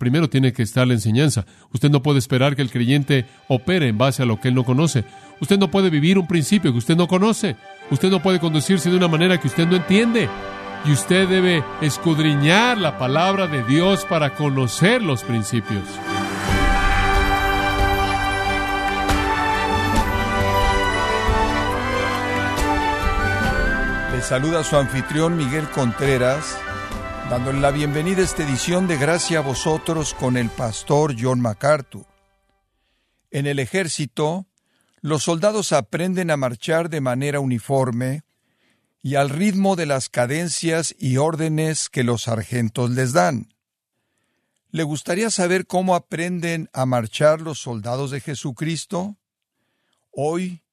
primero tiene que estar la enseñanza. Usted no puede esperar que el creyente opere en base a lo que él no conoce. Usted no puede vivir un principio que usted no conoce. Usted no puede conducirse de una manera que usted no entiende. Y usted debe escudriñar la palabra de Dios para conocer los principios. Le saluda su anfitrión Miguel Contreras, dándole la bienvenida a esta edición de Gracia a vosotros con el pastor John MacArthur. En el ejército, los soldados aprenden a marchar de manera uniforme y al ritmo de las cadencias y órdenes que los sargentos les dan. ¿Le gustaría saber cómo aprenden a marchar los soldados de Jesucristo? Hoy,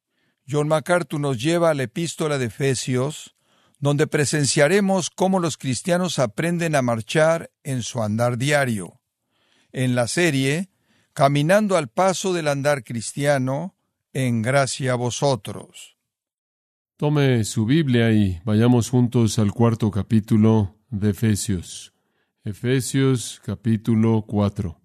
John MacArthur nos lleva a la epístola de Efesios, donde presenciaremos cómo los cristianos aprenden a marchar en su andar diario. En la serie, Caminando al paso del andar cristiano, en gracia a vosotros. Tome su Biblia y vayamos juntos al cuarto capítulo de Efesios. Efesios capítulo 4.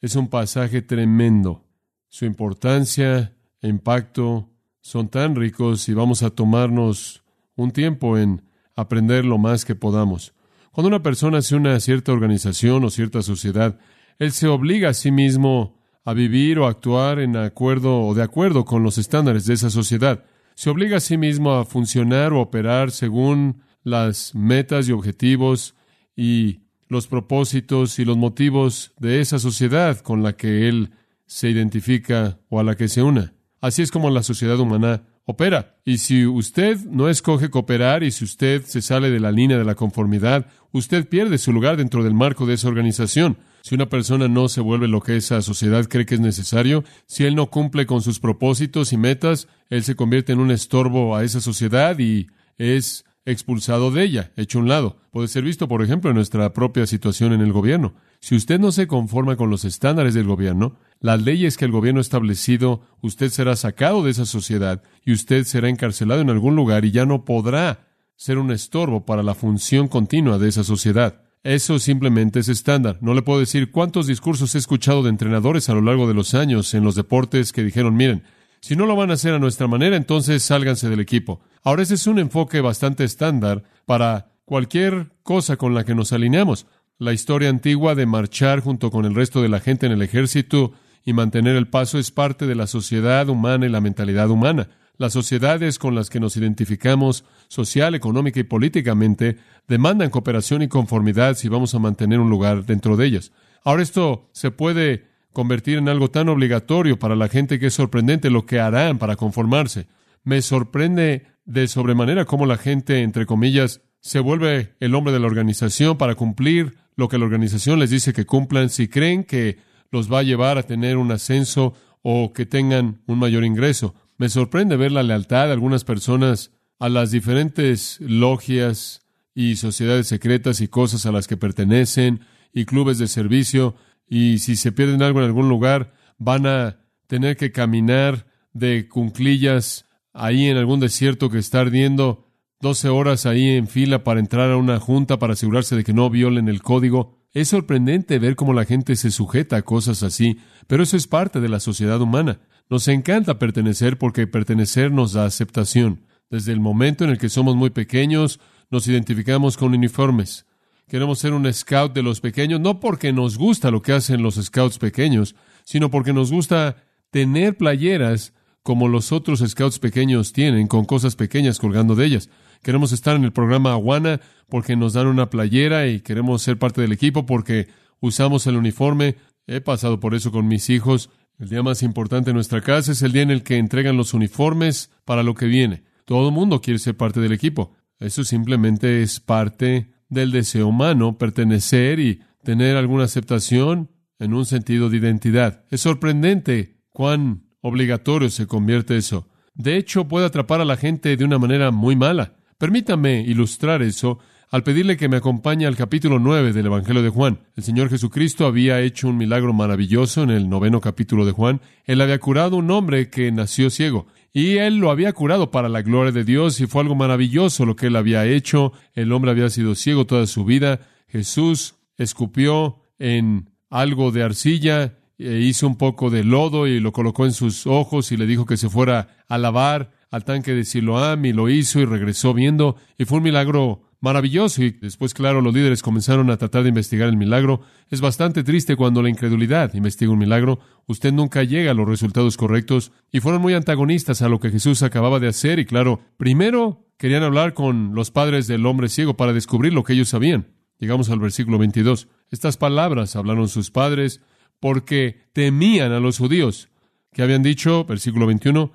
Es un pasaje tremendo. Su importancia e impacto son tan ricos y vamos a tomarnos un tiempo en aprender lo más que podamos. Cuando una persona hace una cierta organización o cierta sociedad, él se obliga a sí mismo a vivir o actuar en acuerdo o de acuerdo con los estándares de esa sociedad. Se obliga a sí mismo a funcionar o operar según las metas y objetivos y los propósitos y los motivos de esa sociedad con la que él se identifica o a la que se una. Así es como la sociedad humana opera. Y si usted no escoge cooperar y si usted se sale de la línea de la conformidad, usted pierde su lugar dentro del marco de esa organización. Si una persona no se vuelve lo que esa sociedad cree que es necesario, si él no cumple con sus propósitos y metas, él se convierte en un estorbo a esa sociedad y es expulsado de ella, hecho un lado. Puede ser visto, por ejemplo, en nuestra propia situación en el gobierno. Si usted no se conforma con los estándares del gobierno, las leyes que el gobierno ha establecido, usted será sacado de esa sociedad y usted será encarcelado en algún lugar y ya no podrá ser un estorbo para la función continua de esa sociedad. Eso simplemente es estándar. No le puedo decir cuántos discursos he escuchado de entrenadores a lo largo de los años en los deportes que dijeron, miren, si no lo van a hacer a nuestra manera, entonces sálganse del equipo. Ahora ese es un enfoque bastante estándar para cualquier cosa con la que nos alineamos. La historia antigua de marchar junto con el resto de la gente en el ejército y mantener el paso es parte de la sociedad humana y la mentalidad humana. Las sociedades con las que nos identificamos social, económica y políticamente demandan cooperación y conformidad si vamos a mantener un lugar dentro de ellas. Ahora esto se puede convertir en algo tan obligatorio para la gente que es sorprendente lo que harán para conformarse. Me sorprende de sobremanera cómo la gente, entre comillas, se vuelve el hombre de la organización para cumplir lo que la organización les dice que cumplan si creen que los va a llevar a tener un ascenso o que tengan un mayor ingreso. Me sorprende ver la lealtad de algunas personas a las diferentes logias y sociedades secretas y cosas a las que pertenecen y clubes de servicio y si se pierden algo en algún lugar van a tener que caminar de cunclillas ahí en algún desierto que está ardiendo 12 horas ahí en fila para entrar a una junta para asegurarse de que no violen el código. Es sorprendente ver cómo la gente se sujeta a cosas así, pero eso es parte de la sociedad humana. Nos encanta pertenecer porque pertenecer nos da aceptación. Desde el momento en el que somos muy pequeños, nos identificamos con uniformes. Queremos ser un scout de los pequeños, no porque nos gusta lo que hacen los scouts pequeños, sino porque nos gusta tener playeras como los otros scouts pequeños tienen, con cosas pequeñas colgando de ellas. Queremos estar en el programa Aguana porque nos dan una playera y queremos ser parte del equipo porque usamos el uniforme. He pasado por eso con mis hijos. El día más importante en nuestra casa es el día en el que entregan los uniformes para lo que viene. Todo el mundo quiere ser parte del equipo. Eso simplemente es parte del deseo humano, pertenecer y tener alguna aceptación en un sentido de identidad. Es sorprendente cuán obligatorio se convierte eso. De hecho, puede atrapar a la gente de una manera muy mala. Permítame ilustrar eso al pedirle que me acompañe al capítulo 9 del Evangelio de Juan. El Señor Jesucristo había hecho un milagro maravilloso en el noveno capítulo de Juan. Él había curado un hombre que nació ciego. Y él lo había curado para la gloria de Dios y fue algo maravilloso lo que él había hecho. El hombre había sido ciego toda su vida. Jesús escupió en algo de arcilla, e hizo un poco de lodo y lo colocó en sus ojos y le dijo que se fuera a lavar al tanque de Siloam y lo hizo y regresó viendo y fue un milagro maravilloso y después, claro, los líderes comenzaron a tratar de investigar el milagro. Es bastante triste cuando la incredulidad investiga un milagro. Usted nunca llega a los resultados correctos y fueron muy antagonistas a lo que Jesús acababa de hacer y, claro, primero querían hablar con los padres del hombre ciego para descubrir lo que ellos sabían. Llegamos al versículo 22. Estas palabras hablaron sus padres porque temían a los judíos, que habían dicho, versículo 21,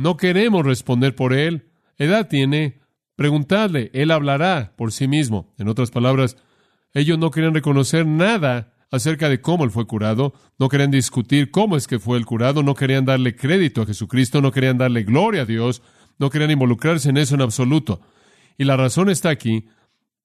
no queremos responder por él. Edad tiene, preguntadle, él hablará por sí mismo. En otras palabras, ellos no querían reconocer nada acerca de cómo él fue curado, no querían discutir cómo es que fue el curado, no querían darle crédito a Jesucristo, no querían darle gloria a Dios, no querían involucrarse en eso en absoluto. Y la razón está aquí,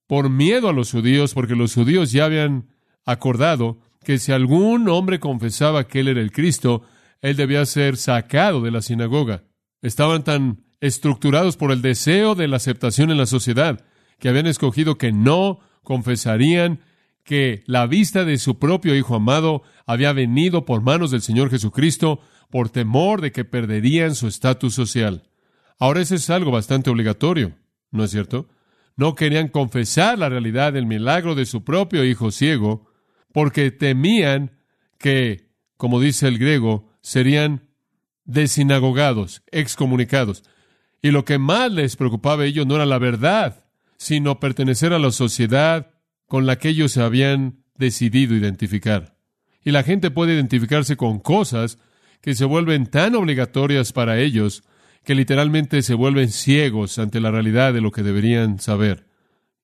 por miedo a los judíos, porque los judíos ya habían acordado que si algún hombre confesaba que él era el Cristo, él debía ser sacado de la sinagoga. Estaban tan estructurados por el deseo de la aceptación en la sociedad que habían escogido que no confesarían que la vista de su propio Hijo amado había venido por manos del Señor Jesucristo por temor de que perderían su estatus social. Ahora eso es algo bastante obligatorio, ¿no es cierto? No querían confesar la realidad del milagro de su propio hijo ciego porque temían que, como dice el griego, serían desinagogados, excomunicados. Y lo que más les preocupaba a ellos no era la verdad, sino pertenecer a la sociedad con la que ellos se habían decidido identificar. Y la gente puede identificarse con cosas que se vuelven tan obligatorias para ellos que literalmente se vuelven ciegos ante la realidad de lo que deberían saber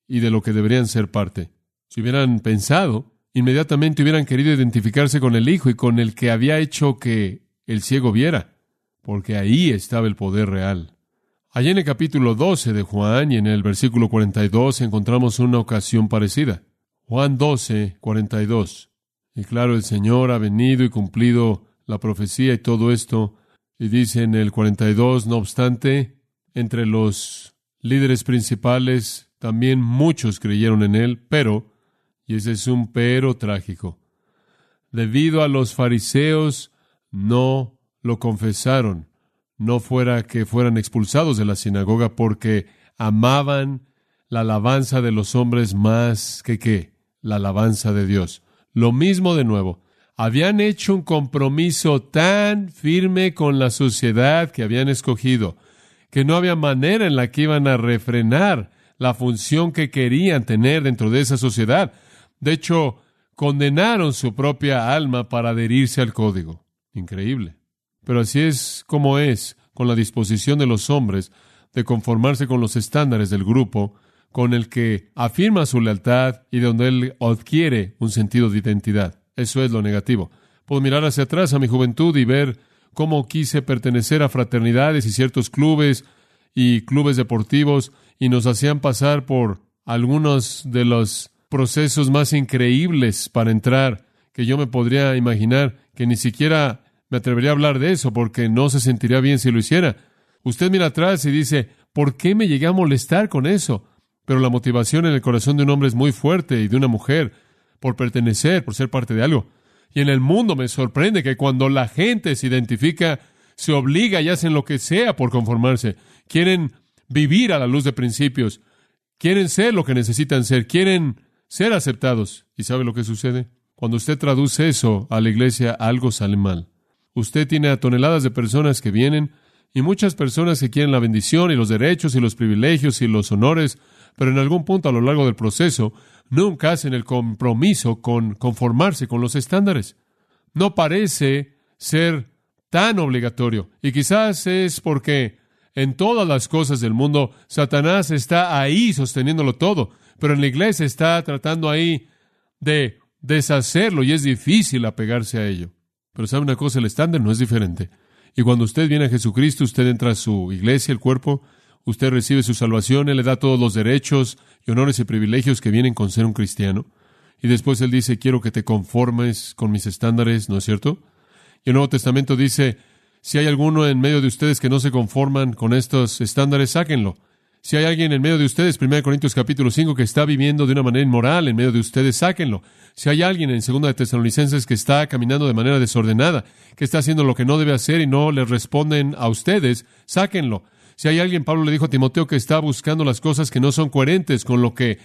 y de lo que deberían ser parte. Si hubieran pensado inmediatamente hubieran querido identificarse con el Hijo y con el que había hecho que el ciego viera, porque ahí estaba el poder real. Allí en el capítulo 12 de Juan y en el versículo 42 encontramos una ocasión parecida. Juan 12, 42. Y claro, el Señor ha venido y cumplido la profecía y todo esto. Y dice en el 42, no obstante, entre los líderes principales también muchos creyeron en Él, pero y ese es un pero trágico. Debido a los fariseos, no lo confesaron, no fuera que fueran expulsados de la sinagoga porque amaban la alabanza de los hombres más que qué, la alabanza de Dios. Lo mismo de nuevo, habían hecho un compromiso tan firme con la sociedad que habían escogido, que no había manera en la que iban a refrenar la función que querían tener dentro de esa sociedad. De hecho, condenaron su propia alma para adherirse al código. Increíble. Pero así es como es con la disposición de los hombres de conformarse con los estándares del grupo con el que afirma su lealtad y donde él adquiere un sentido de identidad. Eso es lo negativo. Puedo mirar hacia atrás a mi juventud y ver cómo quise pertenecer a fraternidades y ciertos clubes y clubes deportivos y nos hacían pasar por algunos de los procesos más increíbles para entrar que yo me podría imaginar, que ni siquiera me atrevería a hablar de eso porque no se sentiría bien si lo hiciera. Usted mira atrás y dice, ¿por qué me llegué a molestar con eso? Pero la motivación en el corazón de un hombre es muy fuerte y de una mujer por pertenecer, por ser parte de algo. Y en el mundo me sorprende que cuando la gente se identifica, se obliga y hacen lo que sea por conformarse. Quieren vivir a la luz de principios. Quieren ser lo que necesitan ser. Quieren ser aceptados. ¿Y sabe lo que sucede? Cuando usted traduce eso a la iglesia, algo sale mal. Usted tiene a toneladas de personas que vienen y muchas personas que quieren la bendición y los derechos y los privilegios y los honores, pero en algún punto a lo largo del proceso nunca hacen el compromiso con conformarse con los estándares. No parece ser tan obligatorio. Y quizás es porque en todas las cosas del mundo Satanás está ahí sosteniéndolo todo pero en la iglesia está tratando ahí de deshacerlo y es difícil apegarse a ello. Pero sabe una cosa, el estándar no es diferente. Y cuando usted viene a Jesucristo, usted entra a su iglesia, el cuerpo, usted recibe su salvación, Él le da todos los derechos y honores y privilegios que vienen con ser un cristiano. Y después Él dice, quiero que te conformes con mis estándares, ¿no es cierto? Y el Nuevo Testamento dice, si hay alguno en medio de ustedes que no se conforman con estos estándares, sáquenlo. Si hay alguien en medio de ustedes, 1 Corintios capítulo 5, que está viviendo de una manera inmoral en medio de ustedes, sáquenlo. Si hay alguien en 2 de Tesalonicenses que está caminando de manera desordenada, que está haciendo lo que no debe hacer y no les responden a ustedes, sáquenlo. Si hay alguien, Pablo le dijo a Timoteo, que está buscando las cosas que no son coherentes con lo que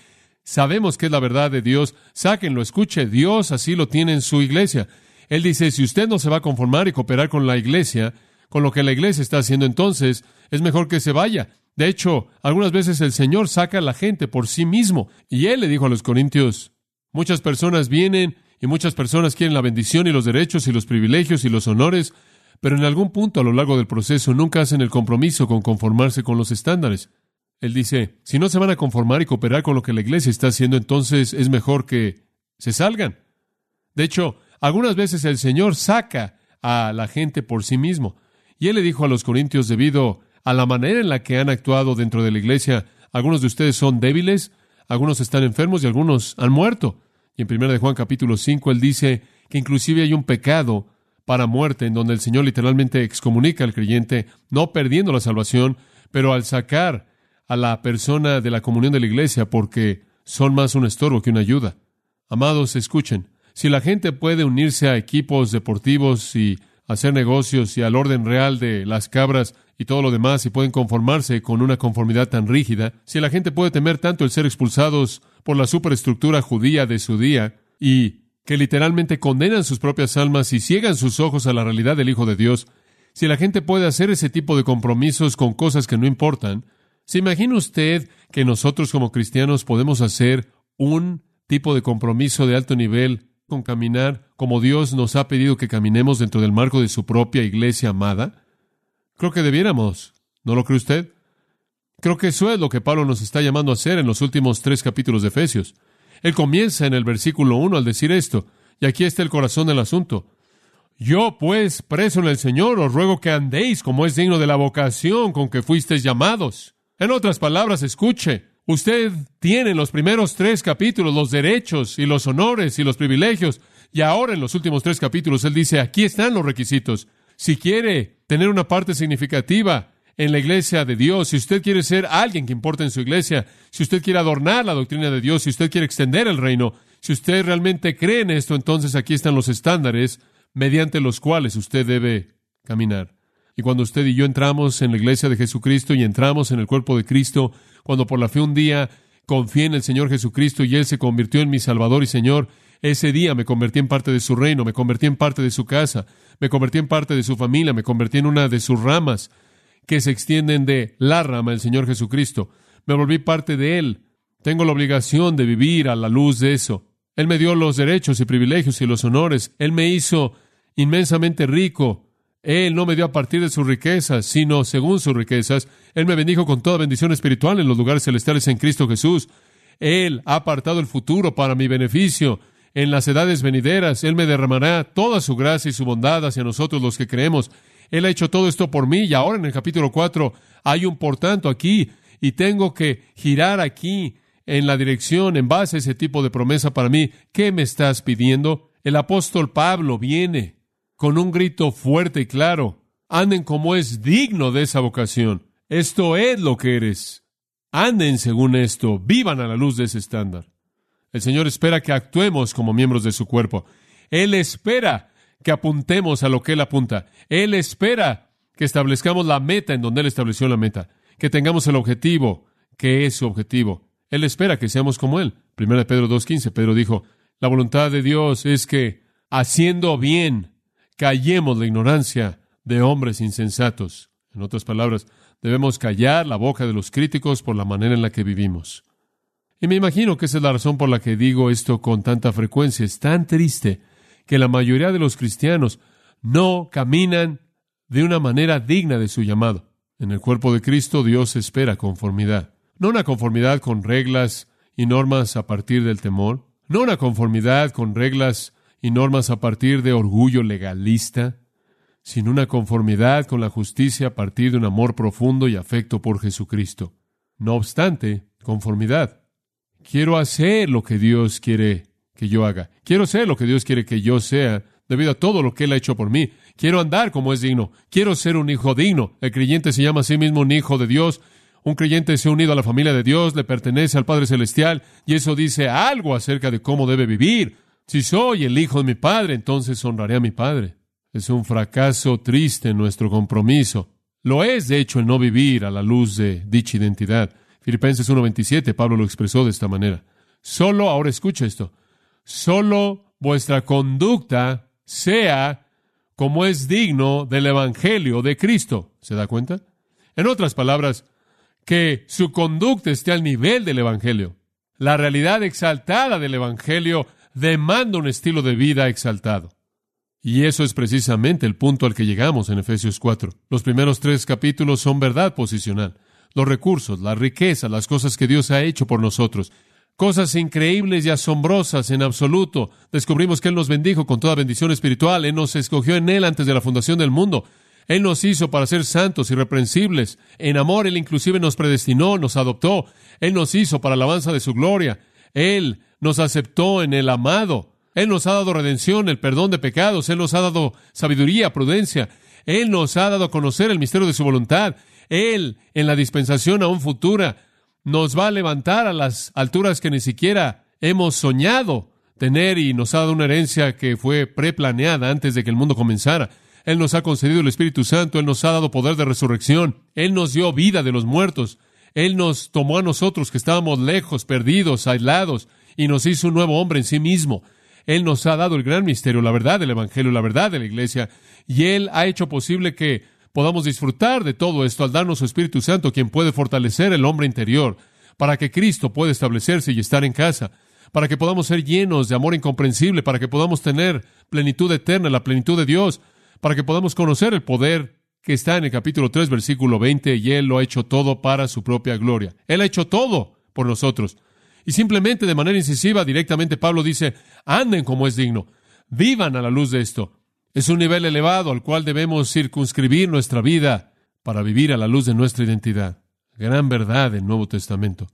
sabemos que es la verdad de Dios, sáquenlo, escuche, Dios así lo tiene en su iglesia. Él dice, si usted no se va a conformar y cooperar con la iglesia, con lo que la iglesia está haciendo entonces, es mejor que se vaya. De hecho, algunas veces el Señor saca a la gente por sí mismo. Y Él le dijo a los Corintios, muchas personas vienen y muchas personas quieren la bendición y los derechos y los privilegios y los honores, pero en algún punto a lo largo del proceso nunca hacen el compromiso con conformarse con los estándares. Él dice, si no se van a conformar y cooperar con lo que la iglesia está haciendo, entonces es mejor que se salgan. De hecho, algunas veces el Señor saca a la gente por sí mismo. Y él le dijo a los corintios, debido a la manera en la que han actuado dentro de la iglesia, algunos de ustedes son débiles, algunos están enfermos y algunos han muerto. Y en 1 de Juan capítulo 5 él dice que inclusive hay un pecado para muerte en donde el Señor literalmente excomunica al creyente, no perdiendo la salvación, pero al sacar a la persona de la comunión de la iglesia porque son más un estorbo que una ayuda. Amados, escuchen, si la gente puede unirse a equipos deportivos y hacer negocios y al orden real de las cabras y todo lo demás y pueden conformarse con una conformidad tan rígida, si la gente puede temer tanto el ser expulsados por la superestructura judía de su día y que literalmente condenan sus propias almas y ciegan sus ojos a la realidad del Hijo de Dios, si la gente puede hacer ese tipo de compromisos con cosas que no importan, ¿se imagina usted que nosotros como cristianos podemos hacer un tipo de compromiso de alto nivel con caminar como Dios nos ha pedido que caminemos dentro del marco de su propia iglesia amada? Creo que debiéramos. ¿No lo cree usted? Creo que eso es lo que Pablo nos está llamando a hacer en los últimos tres capítulos de Efesios. Él comienza en el versículo 1 al decir esto, y aquí está el corazón del asunto. Yo, pues, preso en el Señor, os ruego que andéis como es digno de la vocación con que fuisteis llamados. En otras palabras, escuche, Usted tiene en los primeros tres capítulos los derechos y los honores y los privilegios. Y ahora en los últimos tres capítulos Él dice, aquí están los requisitos. Si quiere tener una parte significativa en la iglesia de Dios, si usted quiere ser alguien que importa en su iglesia, si usted quiere adornar la doctrina de Dios, si usted quiere extender el reino, si usted realmente cree en esto, entonces aquí están los estándares mediante los cuales usted debe caminar. Y cuando usted y yo entramos en la iglesia de Jesucristo y entramos en el cuerpo de Cristo, cuando por la fe un día confié en el Señor Jesucristo y Él se convirtió en mi Salvador y Señor, ese día me convertí en parte de su reino, me convertí en parte de su casa, me convertí en parte de su familia, me convertí en una de sus ramas que se extienden de la rama del Señor Jesucristo. Me volví parte de Él. Tengo la obligación de vivir a la luz de eso. Él me dio los derechos y privilegios y los honores. Él me hizo inmensamente rico él no me dio a partir de sus riquezas, sino según sus riquezas. Él me bendijo con toda bendición espiritual en los lugares celestiales en Cristo Jesús. Él ha apartado el futuro para mi beneficio. En las edades venideras, Él me derramará toda su gracia y su bondad hacia nosotros los que creemos. Él ha hecho todo esto por mí y ahora en el capítulo 4 hay un por tanto aquí y tengo que girar aquí en la dirección en base a ese tipo de promesa para mí. ¿Qué me estás pidiendo? El apóstol Pablo viene con un grito fuerte y claro. Anden como es digno de esa vocación. Esto es lo que eres. Anden según esto. Vivan a la luz de ese estándar. El Señor espera que actuemos como miembros de su cuerpo. Él espera que apuntemos a lo que Él apunta. Él espera que establezcamos la meta en donde Él estableció la meta. Que tengamos el objetivo que es su objetivo. Él espera que seamos como Él. Primero de Pedro 2.15, Pedro dijo, la voluntad de Dios es que, haciendo bien, callemos la ignorancia de hombres insensatos. En otras palabras, debemos callar la boca de los críticos por la manera en la que vivimos. Y me imagino que esa es la razón por la que digo esto con tanta frecuencia. Es tan triste que la mayoría de los cristianos no caminan de una manera digna de su llamado. En el cuerpo de Cristo Dios espera conformidad. No una conformidad con reglas y normas a partir del temor, no una conformidad con reglas y normas a partir de orgullo legalista, sino una conformidad con la justicia a partir de un amor profundo y afecto por Jesucristo. No obstante, conformidad. Quiero hacer lo que Dios quiere que yo haga. Quiero ser lo que Dios quiere que yo sea debido a todo lo que Él ha hecho por mí. Quiero andar como es digno. Quiero ser un hijo digno. El creyente se llama a sí mismo un hijo de Dios, Un creyente se ha unido a la familia de Dios, le pertenece al Padre Celestial, y eso dice algo acerca de cómo debe vivir. Si soy el hijo de mi Padre, entonces honraré a mi Padre. Es un fracaso triste nuestro compromiso. Lo es, de hecho, el no vivir a la luz de dicha identidad. Filipenses 1.27, Pablo lo expresó de esta manera. Solo, ahora escucha esto, solo vuestra conducta sea como es digno del Evangelio de Cristo. ¿Se da cuenta? En otras palabras, que su conducta esté al nivel del Evangelio. La realidad exaltada del Evangelio demanda un estilo de vida exaltado. Y eso es precisamente el punto al que llegamos en Efesios 4. Los primeros tres capítulos son verdad posicional. Los recursos, la riqueza, las cosas que Dios ha hecho por nosotros. Cosas increíbles y asombrosas en absoluto. Descubrimos que Él nos bendijo con toda bendición espiritual. Él nos escogió en Él antes de la fundación del mundo. Él nos hizo para ser santos, irreprensibles. En amor, Él inclusive nos predestinó, nos adoptó. Él nos hizo para alabanza de su gloria. Él nos aceptó en el amado. Él nos ha dado redención, el perdón de pecados, Él nos ha dado sabiduría, prudencia, Él nos ha dado a conocer el misterio de su voluntad, Él, en la dispensación aún futura, nos va a levantar a las alturas que ni siquiera hemos soñado tener y nos ha dado una herencia que fue preplaneada antes de que el mundo comenzara. Él nos ha concedido el Espíritu Santo, Él nos ha dado poder de resurrección, Él nos dio vida de los muertos, Él nos tomó a nosotros que estábamos lejos, perdidos, aislados, y nos hizo un nuevo hombre en sí mismo. Él nos ha dado el gran misterio, la verdad del Evangelio, la verdad de la Iglesia, y Él ha hecho posible que podamos disfrutar de todo esto al darnos su Espíritu Santo, quien puede fortalecer el hombre interior, para que Cristo pueda establecerse y estar en casa, para que podamos ser llenos de amor incomprensible, para que podamos tener plenitud eterna, la plenitud de Dios, para que podamos conocer el poder que está en el capítulo 3, versículo 20, y Él lo ha hecho todo para su propia gloria. Él ha hecho todo por nosotros. Y simplemente de manera incisiva, directamente Pablo dice, anden como es digno, vivan a la luz de esto. Es un nivel elevado al cual debemos circunscribir nuestra vida para vivir a la luz de nuestra identidad. Gran verdad del Nuevo Testamento.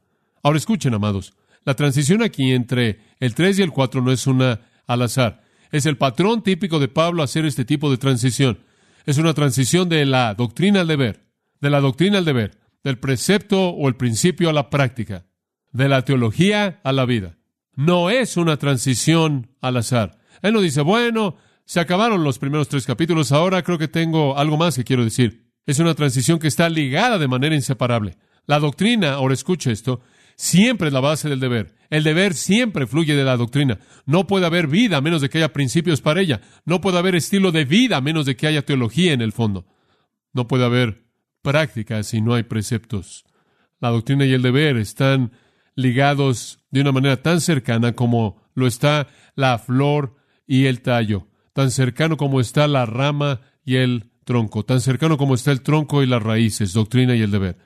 Ahora escuchen, amados, la transición aquí entre el 3 y el 4 no es una al azar. Es el patrón típico de Pablo hacer este tipo de transición. Es una transición de la doctrina al deber, de la doctrina al deber, del precepto o el principio a la práctica de la teología a la vida. No es una transición al azar. Él no dice, bueno, se acabaron los primeros tres capítulos, ahora creo que tengo algo más que quiero decir. Es una transición que está ligada de manera inseparable. La doctrina, ahora escuche esto, siempre es la base del deber. El deber siempre fluye de la doctrina. No puede haber vida a menos de que haya principios para ella. No puede haber estilo de vida a menos de que haya teología en el fondo. No puede haber práctica si no hay preceptos. La doctrina y el deber están ligados de una manera tan cercana como lo está la flor y el tallo, tan cercano como está la rama y el tronco, tan cercano como está el tronco y las raíces, doctrina y el deber.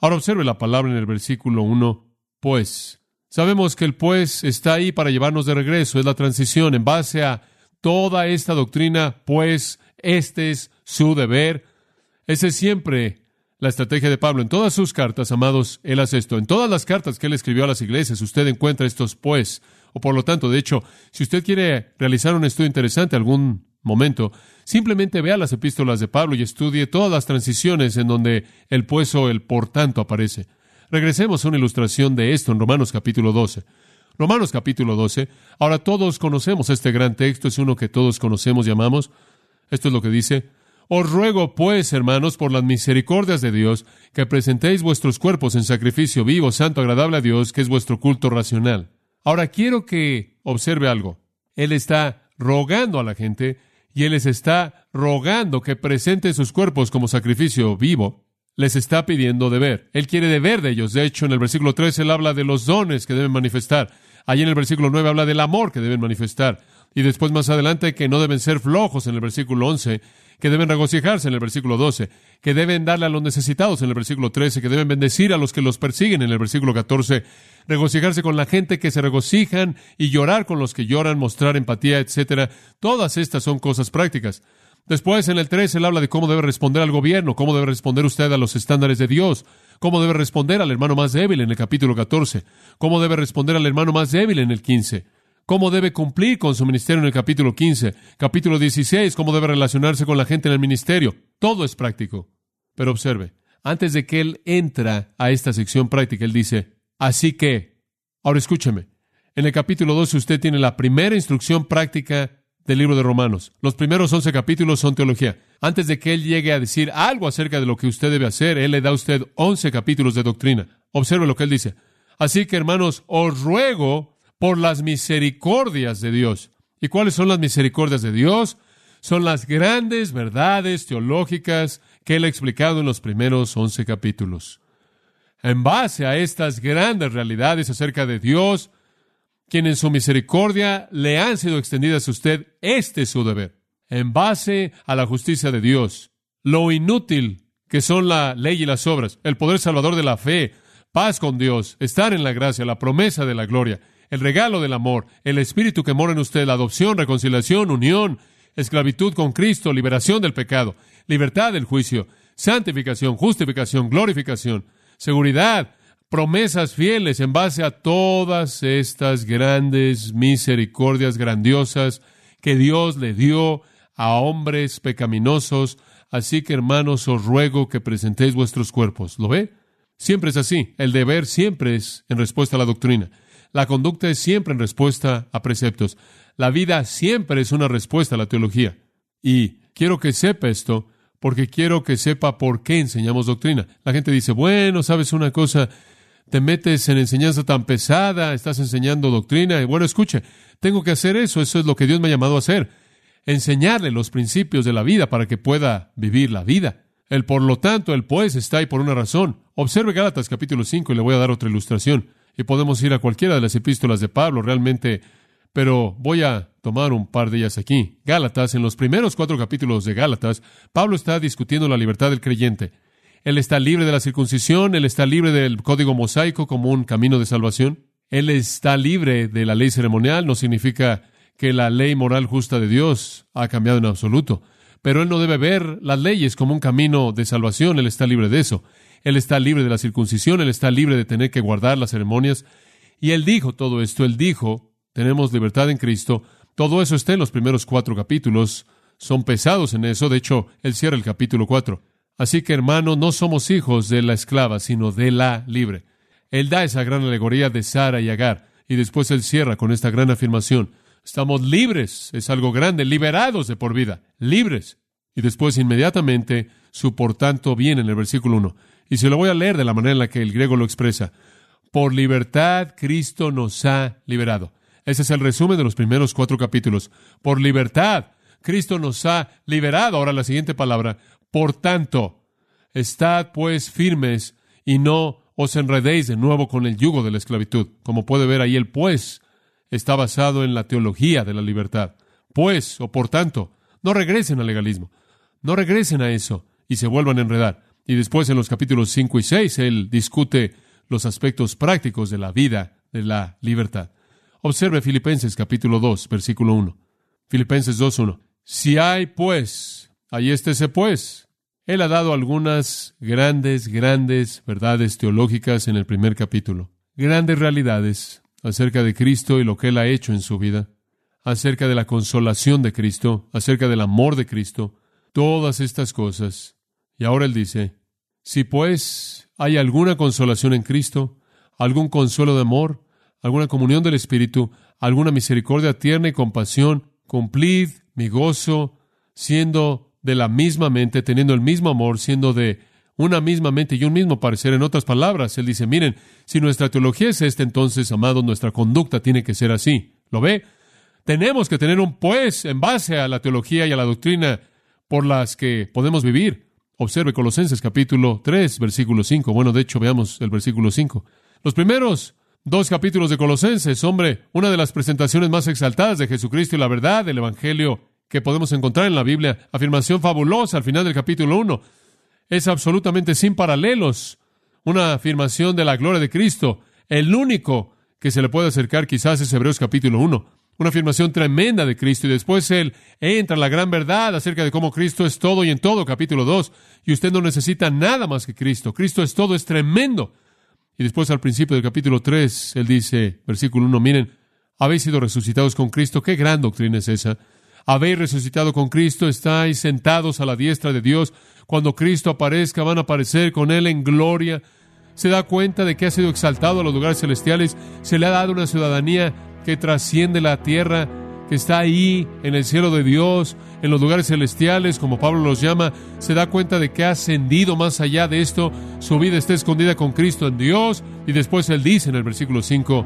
Ahora observe la palabra en el versículo 1, pues. Sabemos que el pues está ahí para llevarnos de regreso, es la transición en base a toda esta doctrina, pues este es su deber. Ese es siempre la estrategia de Pablo. En todas sus cartas, amados, él hace esto. En todas las cartas que él escribió a las iglesias, usted encuentra estos pues, o por lo tanto, de hecho, si usted quiere realizar un estudio interesante algún momento, simplemente vea las epístolas de Pablo y estudie todas las transiciones en donde el pues o el por tanto aparece. Regresemos a una ilustración de esto en Romanos capítulo 12. Romanos capítulo 12. Ahora todos conocemos este gran texto, es uno que todos conocemos y amamos. Esto es lo que dice. Os ruego, pues, hermanos, por las misericordias de Dios, que presentéis vuestros cuerpos en sacrificio vivo, santo, agradable a Dios, que es vuestro culto racional. Ahora quiero que observe algo. Él está rogando a la gente y Él les está rogando que presente sus cuerpos como sacrificio vivo. Les está pidiendo deber. Él quiere deber de ellos. De hecho, en el versículo 3 Él habla de los dones que deben manifestar. Allí en el versículo 9 habla del amor que deben manifestar. Y después más adelante que no deben ser flojos en el versículo 11 que deben regocijarse en el versículo 12, que deben darle a los necesitados en el versículo 13, que deben bendecir a los que los persiguen en el versículo 14, regocijarse con la gente que se regocijan y llorar con los que lloran, mostrar empatía, etcétera. Todas estas son cosas prácticas. Después, en el 13, él habla de cómo debe responder al gobierno, cómo debe responder usted a los estándares de Dios, cómo debe responder al hermano más débil en el capítulo 14, cómo debe responder al hermano más débil en el 15 cómo debe cumplir con su ministerio en el capítulo 15, capítulo 16, cómo debe relacionarse con la gente en el ministerio. Todo es práctico. Pero observe, Antes de que él entra a esta sección práctica, él dice, así que, ahora escúcheme, en el capítulo 2 usted tiene la primera instrucción práctica del libro de Romanos. Los primeros 11 capítulos son teología. Antes de que él llegue a decir algo acerca de lo que usted debe hacer, él le da a usted 11 capítulos de doctrina. Observe lo que él dice. Así que, hermanos, os ruego por las misericordias de Dios. ¿Y cuáles son las misericordias de Dios? Son las grandes verdades teológicas que él ha explicado en los primeros 11 capítulos. En base a estas grandes realidades acerca de Dios, quien en su misericordia le han sido extendidas a usted, este es su deber. En base a la justicia de Dios, lo inútil que son la ley y las obras, el poder salvador de la fe, paz con Dios, estar en la gracia, la promesa de la gloria, el regalo del amor, el espíritu que mora en usted, la adopción, reconciliación, unión, esclavitud con Cristo, liberación del pecado, libertad del juicio, santificación, justificación, glorificación, seguridad, promesas fieles en base a todas estas grandes misericordias grandiosas que Dios le dio a hombres pecaminosos. Así que, hermanos, os ruego que presentéis vuestros cuerpos. ¿Lo ve? Siempre es así. El deber siempre es en respuesta a la doctrina. La conducta es siempre en respuesta a preceptos. La vida siempre es una respuesta a la teología. Y quiero que sepa esto, porque quiero que sepa por qué enseñamos doctrina. La gente dice, bueno, sabes una cosa, te metes en enseñanza tan pesada, estás enseñando doctrina, y bueno, escuche, tengo que hacer eso, eso es lo que Dios me ha llamado a hacer, enseñarle los principios de la vida para que pueda vivir la vida. El por lo tanto, el pues está ahí por una razón. Observe Gálatas capítulo 5 y le voy a dar otra ilustración. Y podemos ir a cualquiera de las epístolas de Pablo, realmente, pero voy a tomar un par de ellas aquí. Gálatas, en los primeros cuatro capítulos de Gálatas, Pablo está discutiendo la libertad del creyente. Él está libre de la circuncisión, él está libre del código mosaico como un camino de salvación. Él está libre de la ley ceremonial, no significa que la ley moral justa de Dios ha cambiado en absoluto. Pero él no debe ver las leyes como un camino de salvación, él está libre de eso. Él está libre de la circuncisión, él está libre de tener que guardar las ceremonias. Y él dijo todo esto, él dijo, tenemos libertad en Cristo. Todo eso está en los primeros cuatro capítulos. Son pesados en eso, de hecho, él cierra el capítulo cuatro. Así que, hermano, no somos hijos de la esclava, sino de la libre. Él da esa gran alegoría de Sara y Agar, y después él cierra con esta gran afirmación. Estamos libres, es algo grande, liberados de por vida, libres. Y después inmediatamente su por tanto viene en el versículo 1. Y se lo voy a leer de la manera en la que el griego lo expresa. Por libertad Cristo nos ha liberado. Ese es el resumen de los primeros cuatro capítulos. Por libertad Cristo nos ha liberado. Ahora la siguiente palabra. Por tanto, estad pues firmes y no os enredéis de nuevo con el yugo de la esclavitud. Como puede ver ahí, el pues está basado en la teología de la libertad. Pues, o por tanto, no regresen al legalismo, no regresen a eso y se vuelvan a enredar. Y después en los capítulos 5 y 6 él discute los aspectos prácticos de la vida de la libertad. Observe Filipenses capítulo 2, versículo 1. Filipenses 2, 1. Si hay pues, ahí está ese pues, él ha dado algunas grandes, grandes verdades teológicas en el primer capítulo. Grandes realidades acerca de Cristo y lo que Él ha hecho en su vida. Acerca de la consolación de Cristo, acerca del amor de Cristo. Todas estas cosas. Y ahora Él dice, si pues hay alguna consolación en Cristo, algún consuelo de amor, alguna comunión del Espíritu, alguna misericordia tierna y compasión, cumplid mi gozo, siendo de la misma mente, teniendo el mismo amor, siendo de una misma mente y un mismo parecer. En otras palabras, él dice, miren, si nuestra teología es esta, entonces, amados, nuestra conducta tiene que ser así. ¿Lo ve? Tenemos que tener un pues en base a la teología y a la doctrina por las que podemos vivir. Observe Colosenses capítulo 3, versículo 5. Bueno, de hecho, veamos el versículo 5. Los primeros dos capítulos de Colosenses, hombre, una de las presentaciones más exaltadas de Jesucristo y la verdad del Evangelio que podemos encontrar en la Biblia, afirmación fabulosa al final del capítulo 1. Es absolutamente sin paralelos, una afirmación de la gloria de Cristo. El único que se le puede acercar quizás es Hebreos capítulo 1. Una afirmación tremenda de Cristo y después él entra en la gran verdad acerca de cómo Cristo es todo y en todo, capítulo 2. Y usted no necesita nada más que Cristo. Cristo es todo, es tremendo. Y después al principio del capítulo 3, él dice, versículo 1, miren, habéis sido resucitados con Cristo. Qué gran doctrina es esa habéis resucitado con Cristo, estáis sentados a la diestra de Dios. Cuando Cristo aparezca, van a aparecer con Él en gloria. Se da cuenta de que ha sido exaltado a los lugares celestiales, se le ha dado una ciudadanía que trasciende la tierra, que está ahí en el cielo de Dios, en los lugares celestiales, como Pablo los llama, se da cuenta de que ha ascendido más allá de esto, su vida está escondida con Cristo en Dios, y después él dice en el versículo 5,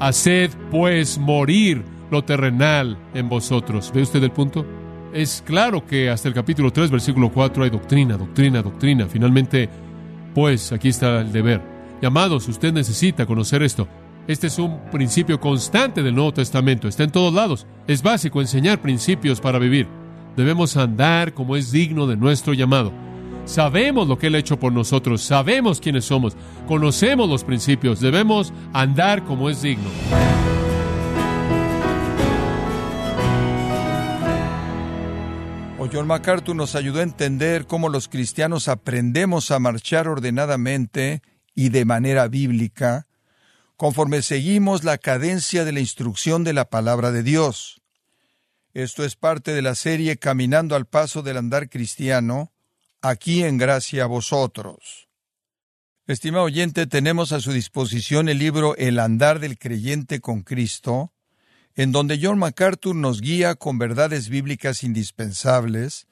haced pues morir lo terrenal en vosotros. ¿Ve usted el punto? Es claro que hasta el capítulo 3, versículo 4 hay doctrina, doctrina, doctrina. Finalmente, pues aquí está el deber. Y amados, usted necesita conocer esto. Este es un principio constante del Nuevo Testamento, está en todos lados. Es básico enseñar principios para vivir. Debemos andar como es digno de nuestro llamado. Sabemos lo que Él ha hecho por nosotros, sabemos quiénes somos, conocemos los principios, debemos andar como es digno. O John MacArthur nos ayudó a entender cómo los cristianos aprendemos a marchar ordenadamente y de manera bíblica conforme seguimos la cadencia de la instrucción de la palabra de Dios. Esto es parte de la serie Caminando al Paso del Andar Cristiano, aquí en gracia a vosotros. Estimado oyente, tenemos a su disposición el libro El Andar del Creyente con Cristo, en donde John MacArthur nos guía con verdades bíblicas indispensables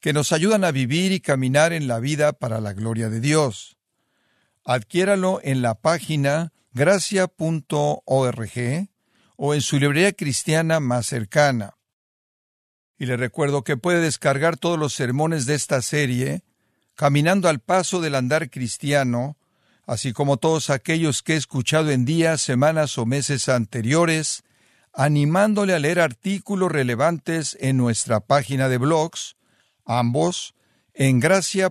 que nos ayudan a vivir y caminar en la vida para la gloria de Dios. Adquiéralo en la página gracia.org o en su librería cristiana más cercana. Y le recuerdo que puede descargar todos los sermones de esta serie, caminando al paso del andar cristiano, así como todos aquellos que he escuchado en días, semanas o meses anteriores, animándole a leer artículos relevantes en nuestra página de blogs, ambos en gracia.org.